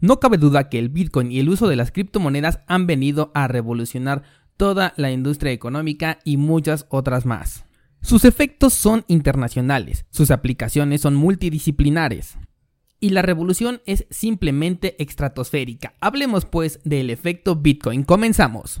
No cabe duda que el Bitcoin y el uso de las criptomonedas han venido a revolucionar toda la industria económica y muchas otras más. Sus efectos son internacionales, sus aplicaciones son multidisciplinares. Y la revolución es simplemente estratosférica. Hablemos pues del efecto Bitcoin. Comenzamos.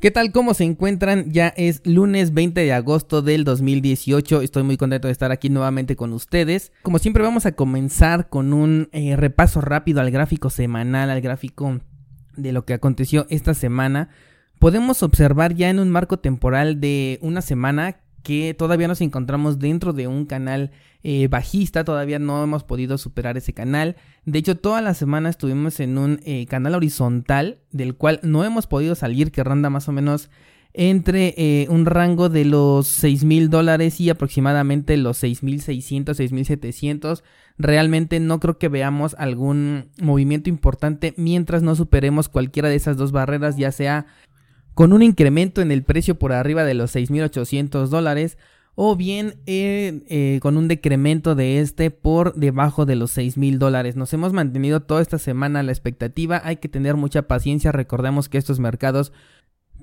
¿Qué tal? ¿Cómo se encuentran? Ya es lunes 20 de agosto del 2018. Estoy muy contento de estar aquí nuevamente con ustedes. Como siempre vamos a comenzar con un eh, repaso rápido al gráfico semanal, al gráfico de lo que aconteció esta semana. Podemos observar ya en un marco temporal de una semana que todavía nos encontramos dentro de un canal eh, bajista, todavía no hemos podido superar ese canal. De hecho, toda la semana estuvimos en un eh, canal horizontal del cual no hemos podido salir, que ronda más o menos entre eh, un rango de los 6 mil dólares y aproximadamente los 6,600, 6,700. Realmente no creo que veamos algún movimiento importante mientras no superemos cualquiera de esas dos barreras, ya sea con un incremento en el precio por arriba de los 6.800 dólares o bien eh, eh, con un decremento de este por debajo de los 6.000 dólares. Nos hemos mantenido toda esta semana la expectativa, hay que tener mucha paciencia, recordemos que estos mercados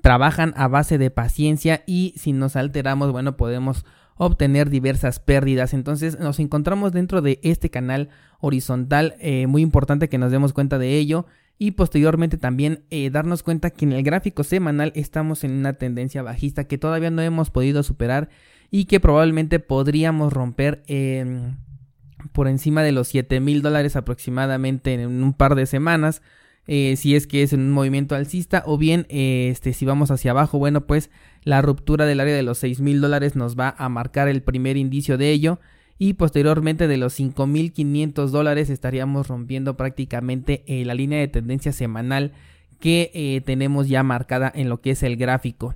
trabajan a base de paciencia y si nos alteramos, bueno, podemos obtener diversas pérdidas. Entonces nos encontramos dentro de este canal horizontal, eh, muy importante que nos demos cuenta de ello y posteriormente también eh, darnos cuenta que en el gráfico semanal estamos en una tendencia bajista que todavía no hemos podido superar y que probablemente podríamos romper em, por encima de los 7 mil dólares aproximadamente en un par de semanas. Eh, si es que es un movimiento alcista o bien eh, este, si vamos hacia abajo bueno pues la ruptura del área de los 6 mil dólares nos va a marcar el primer indicio de ello y posteriormente de los 5.500 dólares estaríamos rompiendo prácticamente eh, la línea de tendencia semanal que eh, tenemos ya marcada en lo que es el gráfico.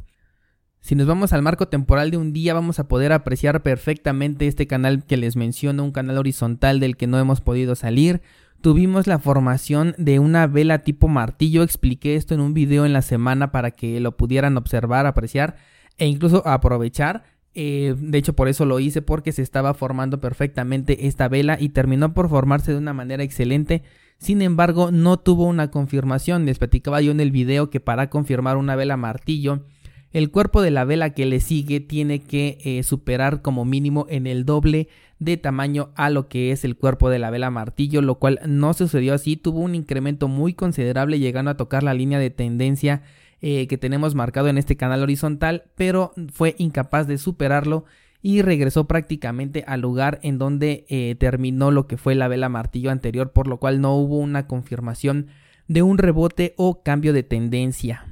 Si nos vamos al marco temporal de un día vamos a poder apreciar perfectamente este canal que les menciono, un canal horizontal del que no hemos podido salir. Tuvimos la formación de una vela tipo martillo, expliqué esto en un video en la semana para que lo pudieran observar, apreciar e incluso aprovechar. Eh, de hecho, por eso lo hice, porque se estaba formando perfectamente esta vela y terminó por formarse de una manera excelente. Sin embargo, no tuvo una confirmación. Les platicaba yo en el video que para confirmar una vela martillo, el cuerpo de la vela que le sigue tiene que eh, superar como mínimo en el doble de tamaño a lo que es el cuerpo de la vela martillo, lo cual no sucedió así. Tuvo un incremento muy considerable llegando a tocar la línea de tendencia eh, que tenemos marcado en este canal horizontal, pero fue incapaz de superarlo y regresó prácticamente al lugar en donde eh, terminó lo que fue la vela martillo anterior, por lo cual no hubo una confirmación de un rebote o cambio de tendencia.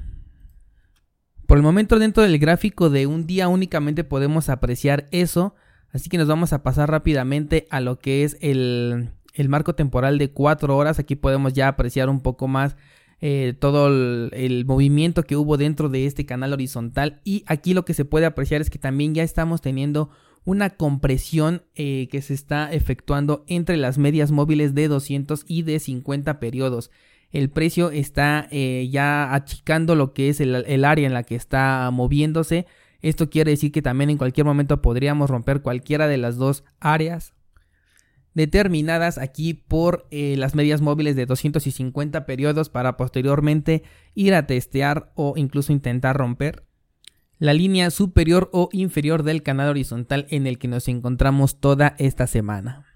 Por el momento dentro del gráfico de un día únicamente podemos apreciar eso, así que nos vamos a pasar rápidamente a lo que es el, el marco temporal de 4 horas, aquí podemos ya apreciar un poco más eh, todo el, movimiento que hubo dentro de este canal horizontal y aquí lo que se puede apreciar es que también ya estamos teniendo una compresión eh, que se está efectuando entre las medias móviles de 200 y de 50 periodos. El precio está eh, ya achicando lo que es el, área en la que está moviéndose. Esto quiere decir que también en cualquier momento podríamos romper cualquiera de las dos áreas determinadas aquí por eh, las medias móviles de 250 periodos para posteriormente ir a testear o incluso intentar romper la línea superior o inferior del canal horizontal en el que nos encontramos toda esta semana.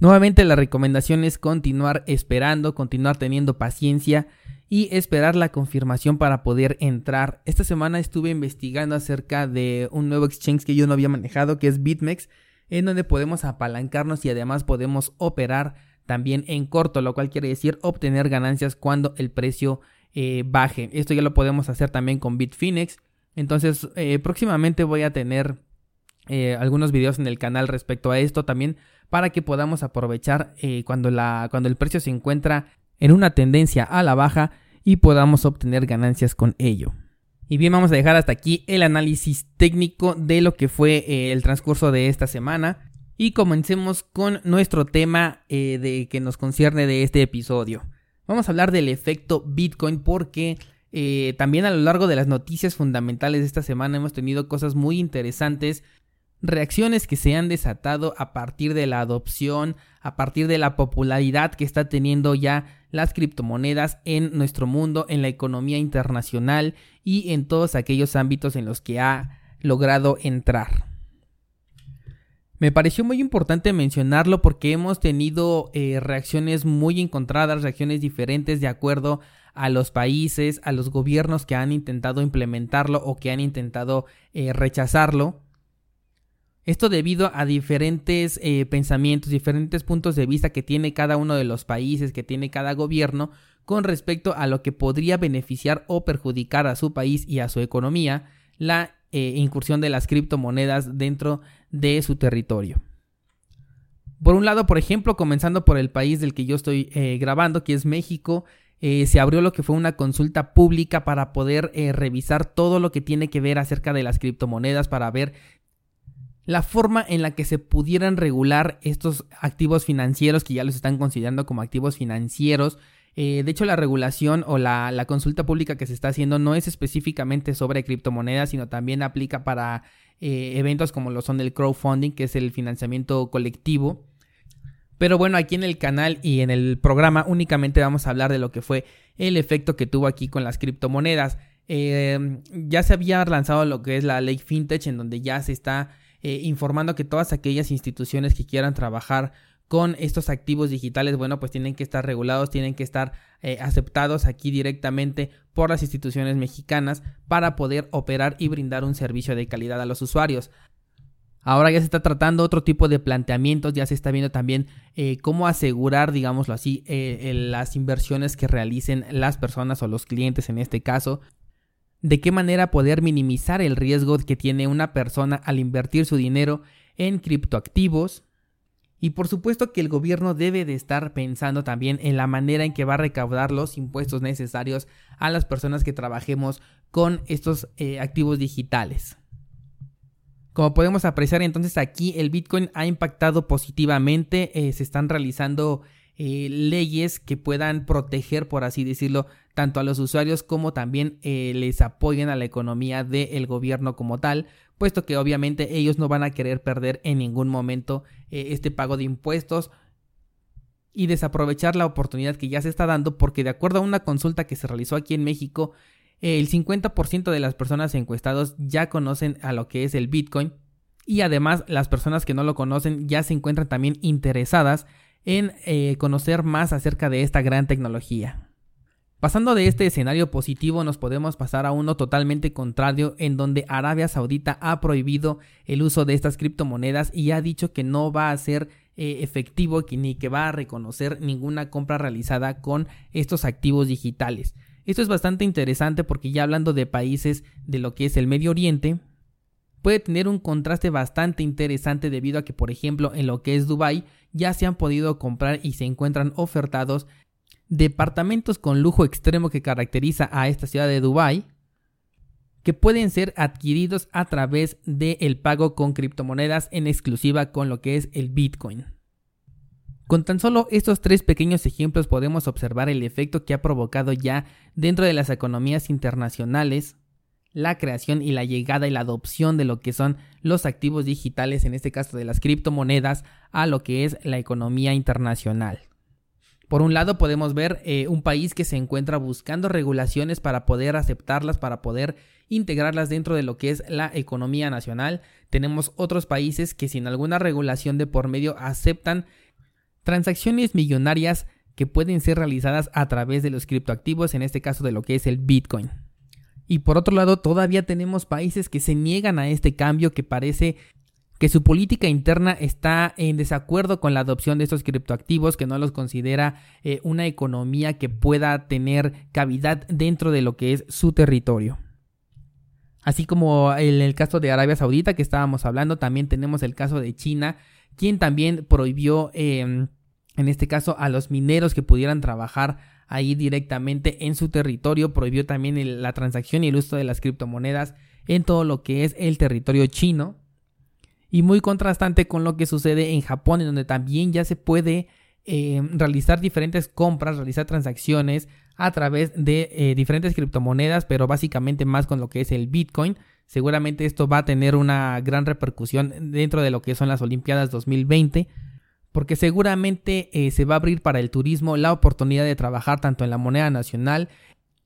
Nuevamente la recomendación es continuar esperando, continuar teniendo paciencia y esperar la confirmación para poder entrar. Esta semana estuve investigando acerca de un nuevo exchange que yo no había manejado que es BitMEX en donde podemos apalancarnos y además podemos operar también en corto, lo cual quiere decir obtener ganancias cuando el precio eh, baje. Esto ya lo podemos hacer también con Bitfinex. Entonces, eh, próximamente voy a tener eh, algunos videos en el canal respecto a esto también para que podamos aprovechar cuando, la, cuando el precio se encuentra en una tendencia a la baja y podamos obtener ganancias con ello. Y bien, vamos a dejar hasta aquí el análisis técnico de lo que fue eh, el transcurso de esta semana. Y comencemos con nuestro tema eh, de que nos concierne de este episodio. Vamos a hablar del efecto Bitcoin porque eh, también a lo largo de las noticias fundamentales de esta semana hemos tenido cosas muy interesantes reacciones que se han desatado a partir de la adopción, a partir de la popularidad que está teniendo ya las criptomonedas en nuestro mundo, en la economía internacional y en todos aquellos ámbitos en los que ha logrado entrar. Me pareció muy importante mencionarlo porque hemos tenido eh, reacciones muy encontradas, reacciones diferentes de acuerdo a los países, a los gobiernos que han intentado implementarlo o que han intentado eh, rechazarlo. Esto debido a diferentes eh, pensamientos, diferentes puntos de vista que tiene cada uno de los países, que tiene cada gobierno con respecto a lo que podría beneficiar o perjudicar a su país y a su economía la eh, incursión de las criptomonedas dentro de su territorio. Por un lado, por ejemplo, comenzando por el país del que yo estoy eh, grabando, que es México, se abrió lo que fue una consulta pública para poder revisar todo lo que tiene que ver acerca de las criptomonedas, para ver la forma en la que se pudieran regular estos activos financieros que ya los están considerando como activos financieros. Eh, de hecho, la regulación o la, consulta pública que se está haciendo no es específicamente sobre criptomonedas, sino también aplica para eh, eventos como lo son el crowdfunding, que es el financiamiento colectivo. Pero bueno, aquí en el canal y en el programa únicamente vamos a hablar de lo que fue el efecto que tuvo aquí con las criptomonedas. Eh, ya se había lanzado lo que es la ley FinTech, en donde ya se está eh, informando que todas aquellas instituciones que quieran trabajar con estos activos digitales, bueno, pues tienen que estar regulados, tienen que estar eh, aceptados aquí directamente por las instituciones mexicanas para poder operar y brindar un servicio de calidad a los usuarios. Ahora ya se está tratando otro tipo de planteamientos, ya se está viendo también eh, cómo asegurar, digámoslo así, las inversiones que realicen las personas o los clientes en este caso de qué manera poder minimizar el riesgo que tiene una persona al invertir su dinero en criptoactivos. Y por supuesto que el gobierno debe de estar pensando también en la manera en que va a recaudar los impuestos necesarios a las personas que trabajemos con estos eh, activos digitales. Como podemos apreciar entonces aquí el Bitcoin ha impactado positivamente, eh, se están realizando eh, leyes que puedan proteger, por así decirlo, tanto a los usuarios como también eh, les apoyen a la economía del gobierno como tal, puesto que obviamente ellos no van a querer perder en ningún momento eh, este pago de impuestos y desaprovechar la oportunidad que ya se está dando porque de acuerdo a una consulta que se realizó aquí en México, el 50% de las personas encuestadas ya conocen a lo que es el Bitcoin y además las personas que no lo conocen ya se encuentran también interesadas en eh, conocer más acerca de esta gran tecnología. Pasando de este escenario positivo nos podemos pasar a uno totalmente contrario en donde Arabia Saudita ha prohibido el uso de estas criptomonedas y ha dicho que no va a ser eh, efectivo ni que va a reconocer ninguna compra realizada con estos activos digitales. Esto es bastante interesante porque ya hablando de países de lo que es el Medio Oriente, puede tener un contraste bastante interesante debido a que por ejemplo en lo que es Dubai ya se han podido comprar y se encuentran ofertados departamentos con lujo extremo que caracteriza a esta ciudad de Dubai que pueden ser adquiridos a través del pago con criptomonedas en exclusiva con lo que es el Bitcoin. Con tan solo estos tres pequeños ejemplos podemos observar el efecto que ha provocado ya dentro de las economías internacionales la creación y la llegada y la adopción de lo que son los activos digitales, en este caso de las criptomonedas, a lo que es la economía internacional. Por un lado podemos ver eh, un país que se encuentra buscando regulaciones para poder aceptarlas, para poder integrarlas dentro de lo que es la economía nacional. Tenemos otros países que sin alguna regulación de por medio aceptan transacciones millonarias que pueden ser realizadas a través de los criptoactivos, en este caso de lo que es el Bitcoin. Y por otro lado, todavía tenemos países que se niegan a este cambio que parece que su política interna está en desacuerdo con la adopción de estos criptoactivos, que no los considera eh, una economía que pueda tener cavidad dentro de lo que es su territorio. Así como en el caso de Arabia Saudita que estábamos hablando, también tenemos el caso de China, quien también prohibió, em, en este caso, a los mineros que pudieran trabajar ahí directamente en su territorio, prohibió también la transacción y el uso de las criptomonedas en todo lo que es el territorio chino y muy contrastante con lo que sucede en Japón, en donde también ya se puede eh, realizar diferentes compras, realizar transacciones a través de eh, diferentes criptomonedas, pero básicamente más con lo que es el Bitcoin. Seguramente esto va a tener una gran repercusión dentro de lo que son las Olimpiadas 2020, porque seguramente eh, se va a abrir para el turismo la oportunidad de trabajar tanto en la moneda nacional,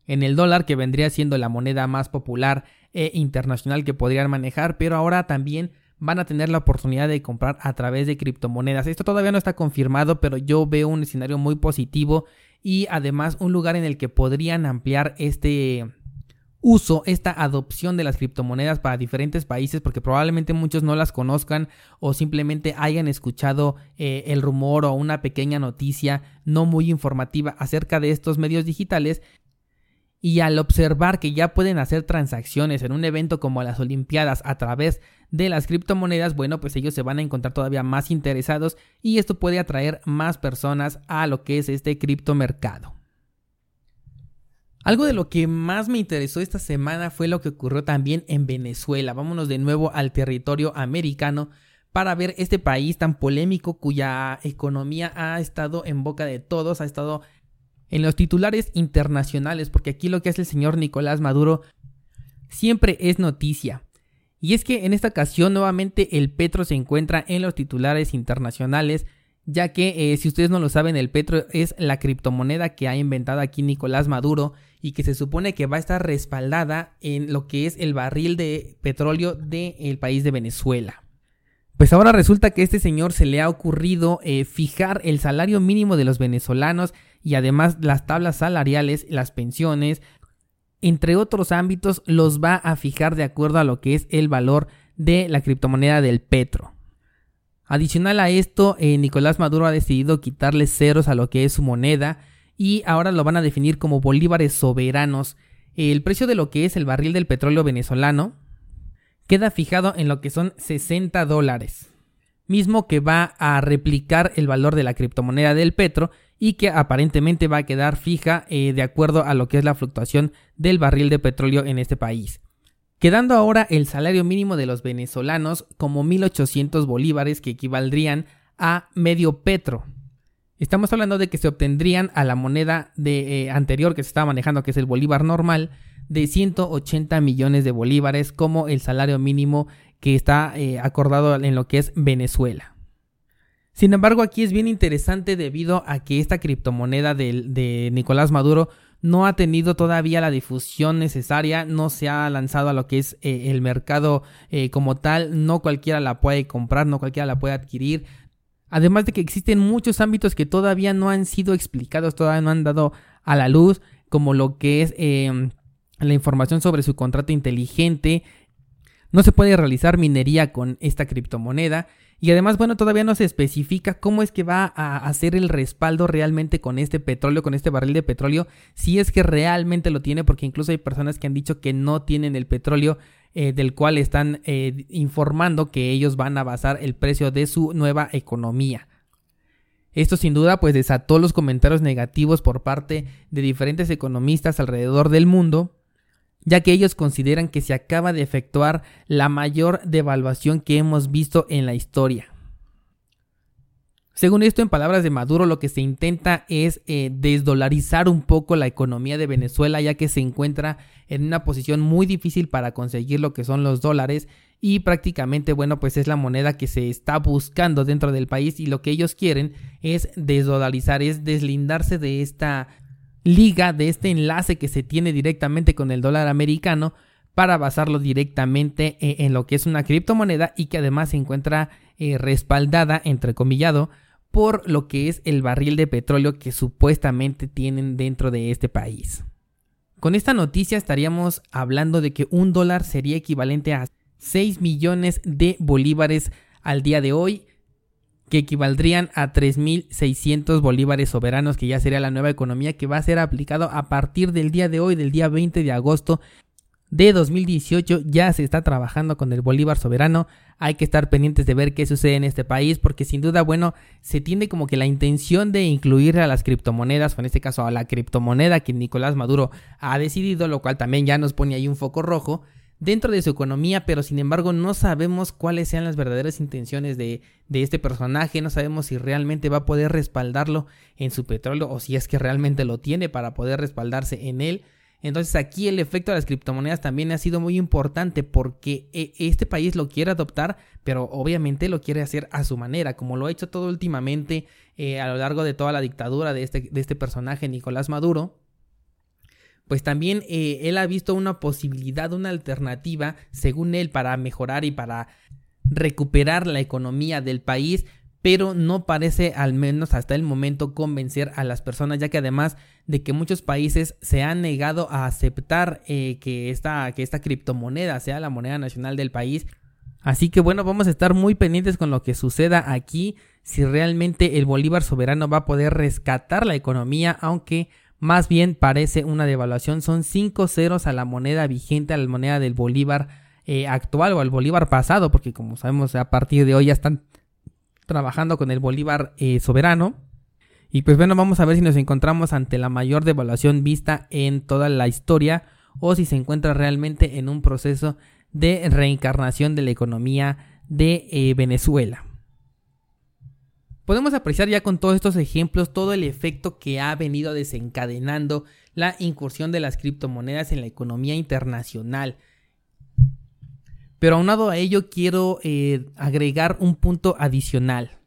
en el dólar, que vendría siendo la moneda más popular e internacional que podrían manejar, pero ahora también van a tener la oportunidad de comprar a través de criptomonedas. Esto todavía no está confirmado, pero yo veo un escenario muy positivo y además un lugar en el que podrían ampliar este uso, esta adopción de las criptomonedas para diferentes países, porque probablemente muchos no las conozcan o simplemente hayan escuchado eh, el rumor o una pequeña noticia no muy informativa acerca de estos medios digitales y al observar que ya pueden hacer transacciones en un evento como las Olimpiadas a través de las criptomonedas, bueno, pues ellos se van a encontrar todavía más interesados y esto puede atraer más personas a lo que es este criptomercado. Algo de lo que más me interesó esta semana fue lo que ocurrió también en Venezuela. Vámonos de nuevo al territorio americano para ver este país tan polémico cuya economía ha estado en boca de todos, ha estado en los titulares internacionales, porque aquí lo que hace el señor Nicolás Maduro siempre es noticia. Y es que en esta ocasión nuevamente el petro se encuentra en los titulares internacionales, ya que eh, si ustedes no lo saben, el petro es la criptomoneda que ha inventado aquí Nicolás Maduro y que se supone que va a estar respaldada en lo que es el barril de petróleo del país de Venezuela. Pues ahora resulta que a este señor se le ha ocurrido eh, fijar el salario mínimo de los venezolanos y además las tablas salariales, las pensiones, entre otros ámbitos, los va a fijar de acuerdo a lo que es el valor de la criptomoneda del Petro. Adicional a esto, eh, Nicolás Maduro ha decidido quitarle ceros a lo que es su moneda y ahora lo van a definir como bolívares soberanos. El precio de lo que es el barril del petróleo venezolano queda fijado en lo que son 60 dólares, mismo que va a replicar el valor de la criptomoneda del Petro y que aparentemente va a quedar fija eh, de acuerdo a lo que es la fluctuación del barril de petróleo en este país. Quedando ahora el salario mínimo de los venezolanos como 1.800 bolívares que equivaldrían a medio petro. Estamos hablando de que se obtendrían a la moneda de, eh, anterior que se estaba manejando, que es el bolívar normal, de 180 millones de bolívares como el salario mínimo que está eh, acordado en lo que es Venezuela. Sin embargo, aquí es bien interesante debido a que esta criptomoneda de, Nicolás Maduro no ha tenido todavía la difusión necesaria, no se ha lanzado a lo que es eh, el mercado como tal, no cualquiera la puede comprar, no cualquiera la puede adquirir. Además de que existen muchos ámbitos que todavía no han sido explicados, todavía no han dado a la luz, como lo que es em, la información sobre su contrato inteligente. No se puede realizar minería con esta criptomoneda y además, bueno, todavía no se especifica cómo es que va a hacer el respaldo realmente con este petróleo, con este barril de petróleo, si es que realmente lo tiene, porque incluso hay personas que han dicho que no tienen el petróleo eh, del cual están eh, informando que ellos van a basar el precio de su nueva economía. Esto sin duda pues desató los comentarios negativos por parte de diferentes economistas alrededor del mundo, ya que ellos consideran que se acaba de efectuar la mayor devaluación que hemos visto en la historia. Según esto, en palabras de Maduro, lo que se intenta es eh, desdolarizar un poco la economía de Venezuela, ya que se encuentra en una posición muy difícil para conseguir lo que son los dólares. Y prácticamente, bueno, pues es la moneda que se está buscando dentro del país y lo que ellos quieren es desdolarizar, es deslindarse de esta liga, de este enlace que se tiene directamente con el dólar americano para basarlo directamente eh, en lo que es una criptomoneda y que además se encuentra eh, respaldada, entrecomillado, por lo que es el barril de petróleo que supuestamente tienen dentro de este país. Con esta noticia estaríamos hablando de que un dólar sería equivalente a 6 millones de bolívares al día de hoy, que equivaldrían a 3.600 bolívares soberanos, que ya sería la nueva economía que va a ser aplicado a partir del día de hoy, del día 20 de agosto de 2018 ya se está trabajando con el Bolívar soberano. Hay que estar pendientes de ver qué sucede en este país porque sin duda, bueno, se tiene como que la intención de incluir a las criptomonedas, en este caso a la criptomoneda que Nicolás Maduro ha decidido, lo cual también ya nos pone ahí un foco rojo dentro de su economía, pero sin embargo no sabemos cuáles sean las verdaderas intenciones de, este personaje, no sabemos si realmente va a poder respaldarlo en su petróleo o si es que realmente lo tiene para poder respaldarse en él. Entonces aquí el efecto de las criptomonedas también ha sido muy importante porque eh, este país lo quiere adoptar, pero obviamente lo quiere hacer a su manera, como lo ha hecho todo últimamente eh, a lo largo de toda la dictadura de este, de este personaje Nicolás Maduro. Pues también eh, él ha visto una posibilidad, una alternativa, según él, para mejorar y para recuperar la economía del país, pero no parece al menos hasta el momento convencer a las personas, ya que además de que muchos países se han negado a aceptar eh, que, esta, que esta criptomoneda sea la moneda nacional del país. Así que bueno, vamos a estar muy pendientes con lo que suceda aquí, si realmente el Bolívar soberano va a poder rescatar la economía, aunque más bien parece una devaluación, son cinco ceros a la moneda vigente, a la moneda del Bolívar eh, actual o al Bolívar pasado, porque como sabemos a partir de hoy ya están trabajando con el Bolívar eh, soberano. Y pues bueno, vamos a ver si nos encontramos ante la mayor devaluación vista en toda la historia o si se encuentra realmente en un proceso de reencarnación de la economía de eh, Venezuela. Podemos apreciar ya con todos estos ejemplos todo el efecto que ha venido desencadenando la incursión de las criptomonedas en la economía internacional. Pero aunado a ello quiero eh, agregar un punto adicional.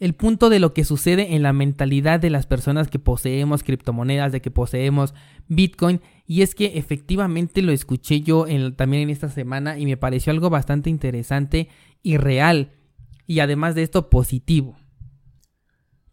El punto de lo que sucede en la mentalidad de las personas que poseemos criptomonedas, de que poseemos Bitcoin, y es que efectivamente lo escuché yo también en esta semana y me pareció algo bastante interesante y real, y además de esto positivo.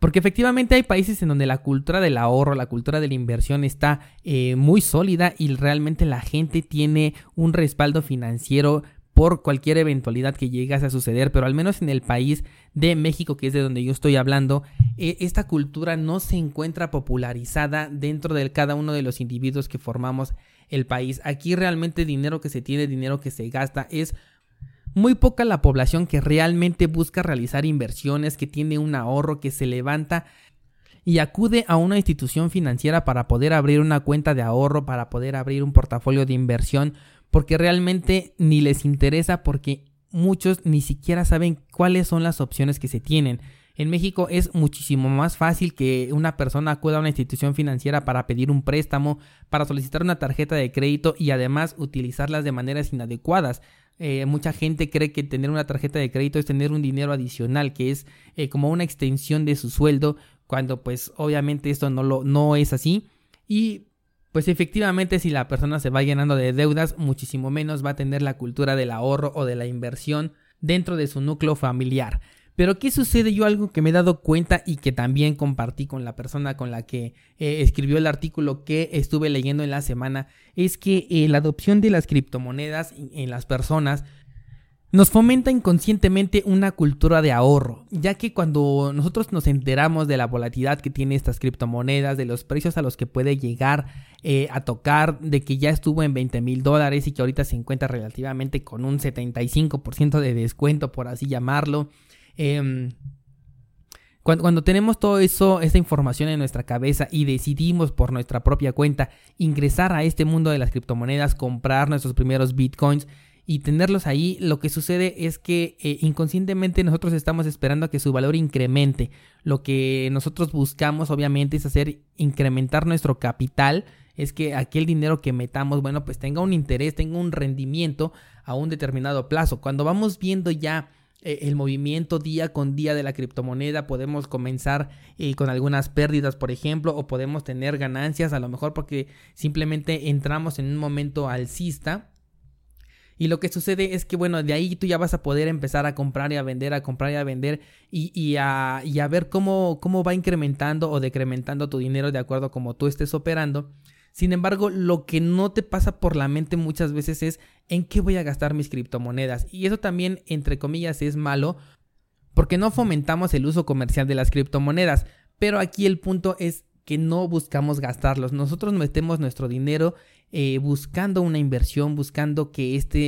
Porque efectivamente hay países en donde la cultura del ahorro, la cultura de la inversión está eh, muy sólida y realmente la gente tiene un respaldo financiero por cualquier eventualidad que llegase a suceder, pero al menos en el país de México, que es de donde yo estoy hablando, eh, esta cultura no se encuentra popularizada dentro de cada uno de los individuos que formamos el país. Aquí realmente dinero que se tiene, dinero que se gasta es muy poca la población que realmente busca realizar inversiones, que tiene un ahorro, que se levanta y acude a una institución financiera para poder abrir una cuenta de ahorro, para poder abrir un portafolio de inversión, porque realmente ni les interesa porque muchos ni siquiera saben cuáles son las opciones que se tienen. En México es muchísimo más fácil que una persona acuda a una institución financiera para pedir un préstamo, para solicitar una tarjeta de crédito y además utilizarlas de maneras inadecuadas. Eh, mucha gente cree que tener una tarjeta de crédito es tener un dinero adicional, que es eh, como una extensión de su sueldo, cuando pues obviamente esto no, lo, no es así. Y pues efectivamente si la persona se va llenando de deudas, muchísimo menos va a tener la cultura del ahorro o de la inversión dentro de su núcleo familiar. Pero ¿qué sucede? Yo algo que me he dado cuenta y que también compartí con la persona con la que eh, escribió el artículo que estuve leyendo en la semana es que eh, la adopción de las criptomonedas en las personas nos fomenta inconscientemente una cultura de ahorro, ya que cuando nosotros nos enteramos de la volatilidad que tiene estas criptomonedas, de los precios a los que puede llegar eh, a tocar, de que ya estuvo en 20 mil dólares y que ahorita se encuentra relativamente con un 75% de descuento, por así llamarlo, Em, cuando, tenemos todo eso, esta información en nuestra cabeza y decidimos por nuestra propia cuenta ingresar a este mundo de las criptomonedas, comprar nuestros primeros bitcoins y tenerlos ahí, lo que sucede es que eh, inconscientemente nosotros estamos esperando a que su valor incremente. Lo que nosotros buscamos obviamente es hacer incrementar nuestro capital, es que aquel dinero que metamos, bueno, pues tenga un interés, tenga un rendimiento a un determinado plazo. Cuando vamos viendo ya el movimiento día con día de la criptomoneda, podemos comenzar eh, con algunas pérdidas, por ejemplo, o podemos tener ganancias, a lo mejor porque simplemente entramos en un momento alcista. Y lo que sucede es que, bueno, de ahí tú ya vas a poder empezar a comprar y a vender, a comprar y a vender y, y, a, y a, ver cómo, cómo va incrementando o decrementando tu dinero de acuerdo a cómo tú estés operando. Sin embargo, lo que no te pasa por la mente muchas veces es en qué voy a gastar mis criptomonedas. Y eso también, entre comillas, es malo porque no fomentamos el uso comercial de las criptomonedas. Pero aquí el punto es que no buscamos gastarlos. Nosotros metemos nuestro dinero eh, buscando una inversión, buscando que este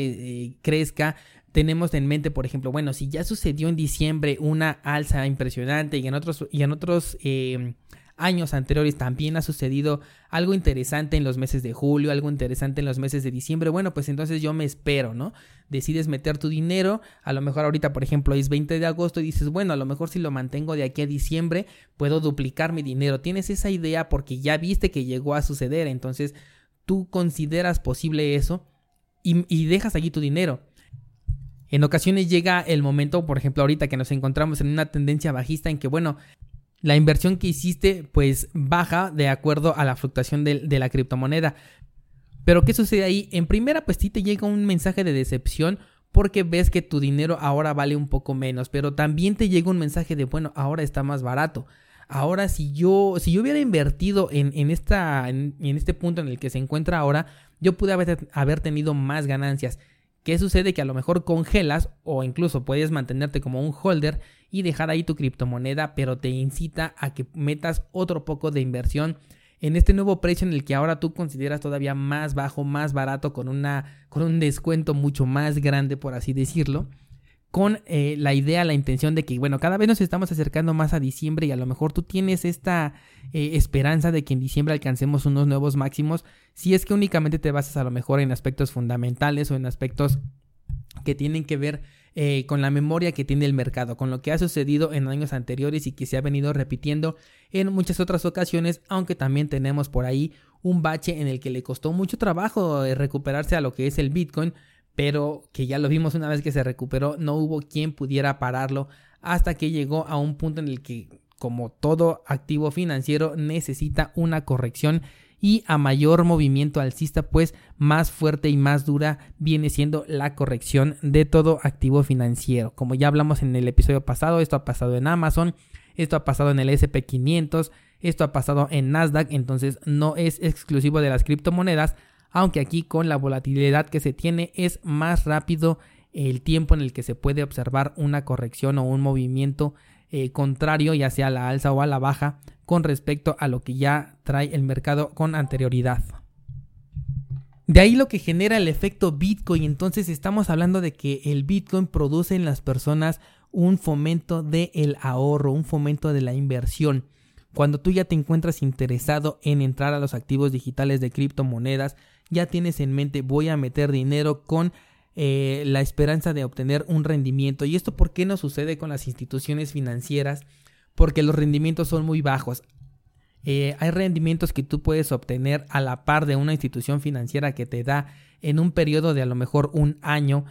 eh, crezca. Tenemos en mente, por ejemplo, bueno, si ya sucedió en diciembre una alza impresionante y en otros, y en otros eh, años anteriores también ha sucedido algo interesante en los meses de julio, algo interesante en los meses de diciembre, bueno, pues entonces yo me espero, ¿no? Decides meter tu dinero, a lo mejor ahorita, por ejemplo, es 20 de agosto y dices, bueno, a lo mejor si lo mantengo de aquí a diciembre, puedo duplicar mi dinero. Tienes esa idea porque ya viste que llegó a suceder, entonces tú consideras posible eso y, dejas allí tu dinero. En ocasiones llega el momento, por ejemplo, ahorita que nos encontramos en una tendencia bajista en que, bueno, la inversión que hiciste pues baja de acuerdo a la fluctuación de, la criptomoneda. Pero ¿qué sucede ahí? En primera pues sí te llega un mensaje de decepción porque ves que tu dinero ahora vale un poco menos, pero también te llega un mensaje de bueno, ahora está más barato. Ahora si yo si yo hubiera invertido en, en esta en, este punto en el que se encuentra ahora, yo pude haber, haber tenido más ganancias. ¿Qué sucede? Que a lo mejor congelas o incluso puedes mantenerte como un holder y dejar ahí tu criptomoneda, pero te incita a que metas otro poco de inversión en este nuevo precio en el que ahora tú consideras todavía más bajo, más barato, con, una, con un descuento mucho más grande, por así decirlo con eh, la idea, la intención de que, bueno, cada vez nos estamos acercando más a diciembre y a lo mejor tú tienes esta eh, esperanza de que en diciembre alcancemos unos nuevos máximos, si es que únicamente te basas a lo mejor en aspectos fundamentales o en aspectos que tienen que ver eh, con la memoria que tiene el mercado, con lo que ha sucedido en años anteriores y que se ha venido repitiendo en muchas otras ocasiones, aunque también tenemos por ahí un bache en el que le costó mucho trabajo recuperarse a lo que es el Bitcoin, pero que ya lo vimos una vez que se recuperó, no hubo quien pudiera pararlo hasta que llegó a un punto en el que, como todo activo financiero, necesita una corrección y a mayor movimiento alcista, pues más fuerte y más dura viene siendo la corrección de todo activo financiero. Como ya hablamos en el episodio pasado, esto ha pasado en Amazon, esto ha pasado en el SP500, esto ha pasado en Nasdaq, entonces no es exclusivo de las criptomonedas, aunque aquí con la volatilidad que se tiene es más rápido el tiempo en el que se puede observar una corrección o un movimiento eh, contrario, ya sea a la alza o a la baja, con respecto a lo que ya trae el mercado con anterioridad. De ahí lo que genera el efecto Bitcoin, entonces estamos hablando de que el Bitcoin produce en las personas un fomento del ahorro, un fomento de la inversión. Cuando tú ya te encuentras interesado en entrar a los activos digitales de criptomonedas, ya tienes en mente voy a meter dinero con eh, la esperanza de obtener un rendimiento. ¿Y esto por qué no sucede con las instituciones financieras? Porque los rendimientos son muy bajos. Eh, hay rendimientos que tú puedes obtener a la par de una institución financiera que te da en un periodo de a lo mejor un año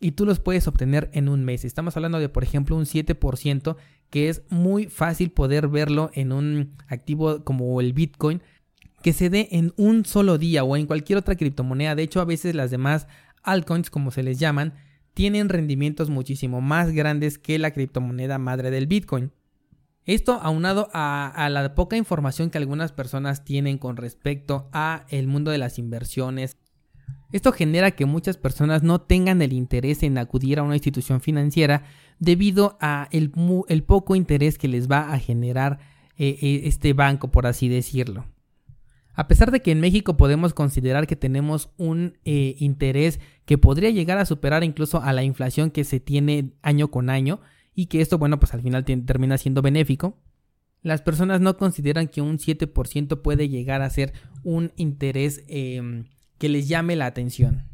y tú los puedes obtener en un mes. Estamos hablando de, por ejemplo, un 7%, que es muy fácil poder verlo en un activo como el Bitcoin, que se dé en un solo día o en cualquier otra criptomoneda. De hecho, a veces las demás altcoins, como se les llaman, tienen rendimientos muchísimo más grandes que la criptomoneda madre del Bitcoin. Esto aunado a, la poca información que algunas personas tienen con respecto a el mundo de las inversiones. Esto genera que muchas personas no tengan el interés en acudir a una institución financiera debido a el, el poco interés que les va a generar eh, eh, este banco, por así decirlo. A pesar de que en México podemos considerar que tenemos un eh, interés que podría llegar a superar incluso a la inflación que se tiene año con año y que esto, bueno, pues al final termina siendo benéfico, las personas no consideran que un 7% puede llegar a ser un interés em, que les llame la atención.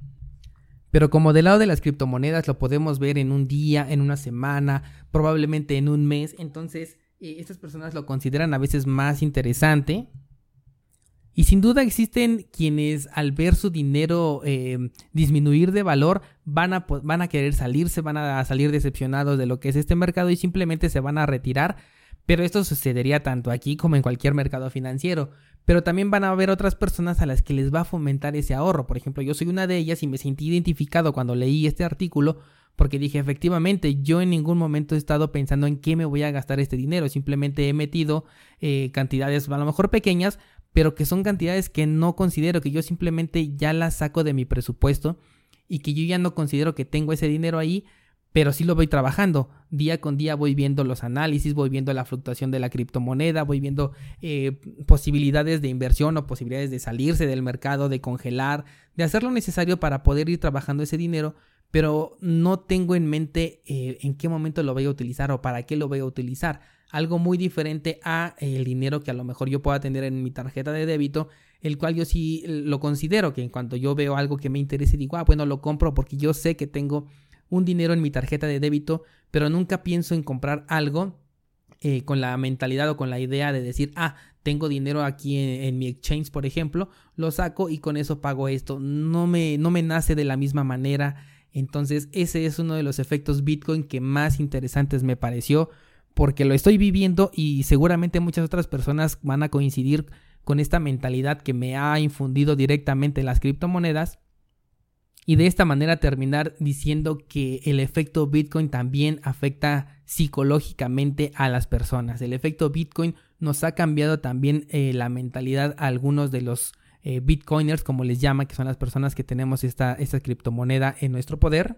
Pero como del lado de las criptomonedas lo podemos ver en un día, en una semana, probablemente en un mes, entonces eh, estas personas lo consideran a veces más interesante. Y sin duda existen quienes al ver su dinero eh, disminuir de valor van a, van a querer salirse, van a salir decepcionados de lo que es este mercado y simplemente se van a retirar. Pero esto sucedería tanto aquí como en cualquier mercado financiero. Pero también van a haber otras personas a las que les va a fomentar ese ahorro. Por ejemplo, yo soy una de ellas y me sentí identificado cuando leí este artículo porque dije, efectivamente, yo en ningún momento he estado pensando en qué me voy a gastar este dinero. Simplemente he metido eh, cantidades a lo mejor pequeñas, pero que son cantidades que no considero, que yo simplemente ya las saco de mi presupuesto y que yo ya no considero que tengo ese dinero ahí, pero sí lo voy trabajando. Día con día voy viendo los análisis, voy viendo la fluctuación de la criptomoneda, voy viendo eh, posibilidades de inversión o posibilidades de salirse del mercado, de congelar, de hacer lo necesario para poder ir trabajando ese dinero, pero no tengo en mente eh, en qué momento lo voy a utilizar o para qué lo voy a utilizar algo muy diferente a el dinero que a lo mejor yo pueda tener en mi tarjeta de débito, el cual yo sí lo considero que en cuanto yo veo algo que me interese digo, ah, bueno, lo compro porque yo sé que tengo un dinero en mi tarjeta de débito, pero nunca pienso en comprar algo eh, con la mentalidad o con la idea de decir, ah, tengo dinero aquí en, en, mi exchange, por ejemplo, lo saco y con eso pago esto. No me, no me nace de la misma manera. Entonces, ese es uno de los efectos Bitcoin que más interesantes me pareció porque lo estoy viviendo y seguramente muchas otras personas van a coincidir con esta mentalidad que me ha infundido directamente las criptomonedas y de esta manera terminar diciendo que el efecto Bitcoin también afecta psicológicamente a las personas. El efecto Bitcoin nos ha cambiado también eh, la mentalidad a algunos de los eh, Bitcoiners, como les llama, que son las personas que tenemos esta, esta criptomoneda en nuestro poder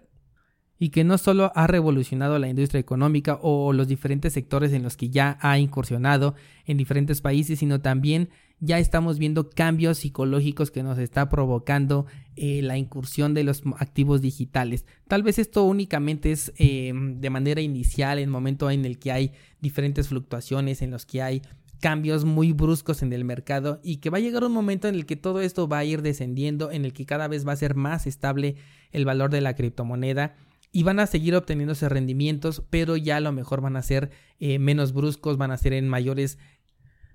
y que no solo ha revolucionado la industria económica o los diferentes sectores en los que ya ha incursionado en diferentes países, sino también ya estamos viendo cambios psicológicos que nos está provocando eh, la incursión de los activos digitales. Tal vez esto únicamente es em, de manera inicial, en el momento en el que hay diferentes fluctuaciones, en los que hay cambios muy bruscos en el mercado y que va a llegar un momento en el que todo esto va a ir descendiendo, en el que cada vez va a ser más estable el valor de la criptomoneda y van a seguir obteniéndose rendimientos, pero ya a lo mejor van a ser eh, menos bruscos, van a ser en mayores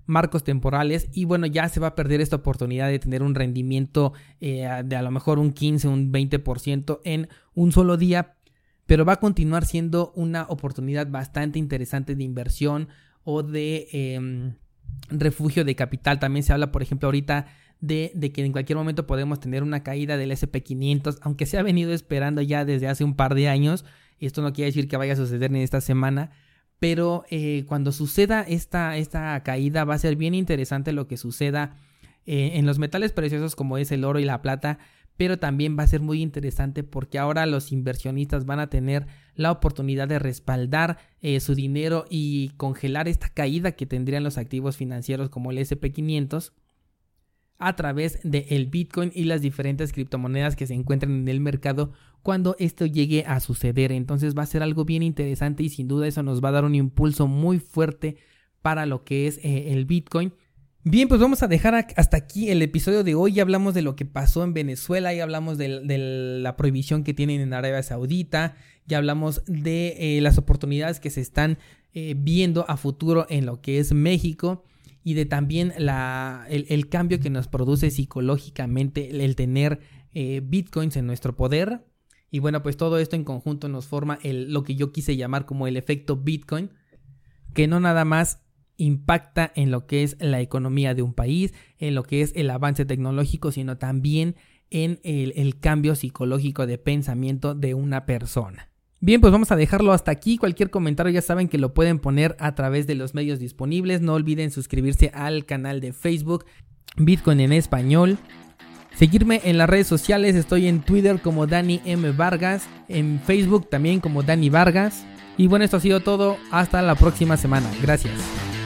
marcos temporales y bueno ya se va a perder esta oportunidad de tener un rendimiento eh, de a lo mejor un 15 un 20% en un solo día pero va a continuar siendo una oportunidad bastante interesante de inversión o de em, refugio de capital. También se habla por ejemplo ahorita de, que en cualquier momento podemos tener una caída del SP500, aunque se ha venido esperando ya desde hace un par de años, y esto no quiere decir que vaya a suceder en esta semana, pero eh, cuando suceda esta, esta caída va a ser bien interesante lo que suceda eh, en los metales preciosos como es el oro y la plata, pero también va a ser muy interesante porque ahora los inversionistas van a tener la oportunidad de respaldar eh, su dinero y congelar esta caída que tendrían los activos financieros como el SP500 a través del el Bitcoin y las diferentes criptomonedas que se encuentran en el mercado cuando esto llegue a suceder. Entonces va a ser algo bien interesante y sin duda eso nos va a dar un impulso muy fuerte para lo que es eh, el Bitcoin. Bien, pues vamos a dejar hasta aquí el episodio de hoy. Ya hablamos de lo que pasó en Venezuela, ya hablamos de, la prohibición que tienen en Arabia Saudita, ya hablamos de eh, las oportunidades que se están eh, viendo a futuro en lo que es México y de también la, el, cambio que nos produce psicológicamente el, tener eh, bitcoins en nuestro poder. Y bueno, pues todo esto en conjunto nos forma el, lo que yo quise llamar como el efecto bitcoin, que no nada más impacta en lo que es la economía de un país, en lo que es el avance tecnológico, sino también en el cambio psicológico de pensamiento de una persona. Bien, pues vamos a dejarlo hasta aquí. Cualquier comentario ya saben que lo pueden poner a través de los medios disponibles. No olviden suscribirse al canal de Facebook Bitcoin en español. Seguirme en las redes sociales, estoy en Twitter como Dani M. Vargas, en Facebook también como Dani Vargas. Y bueno, esto ha sido todo, hasta la próxima semana. Gracias.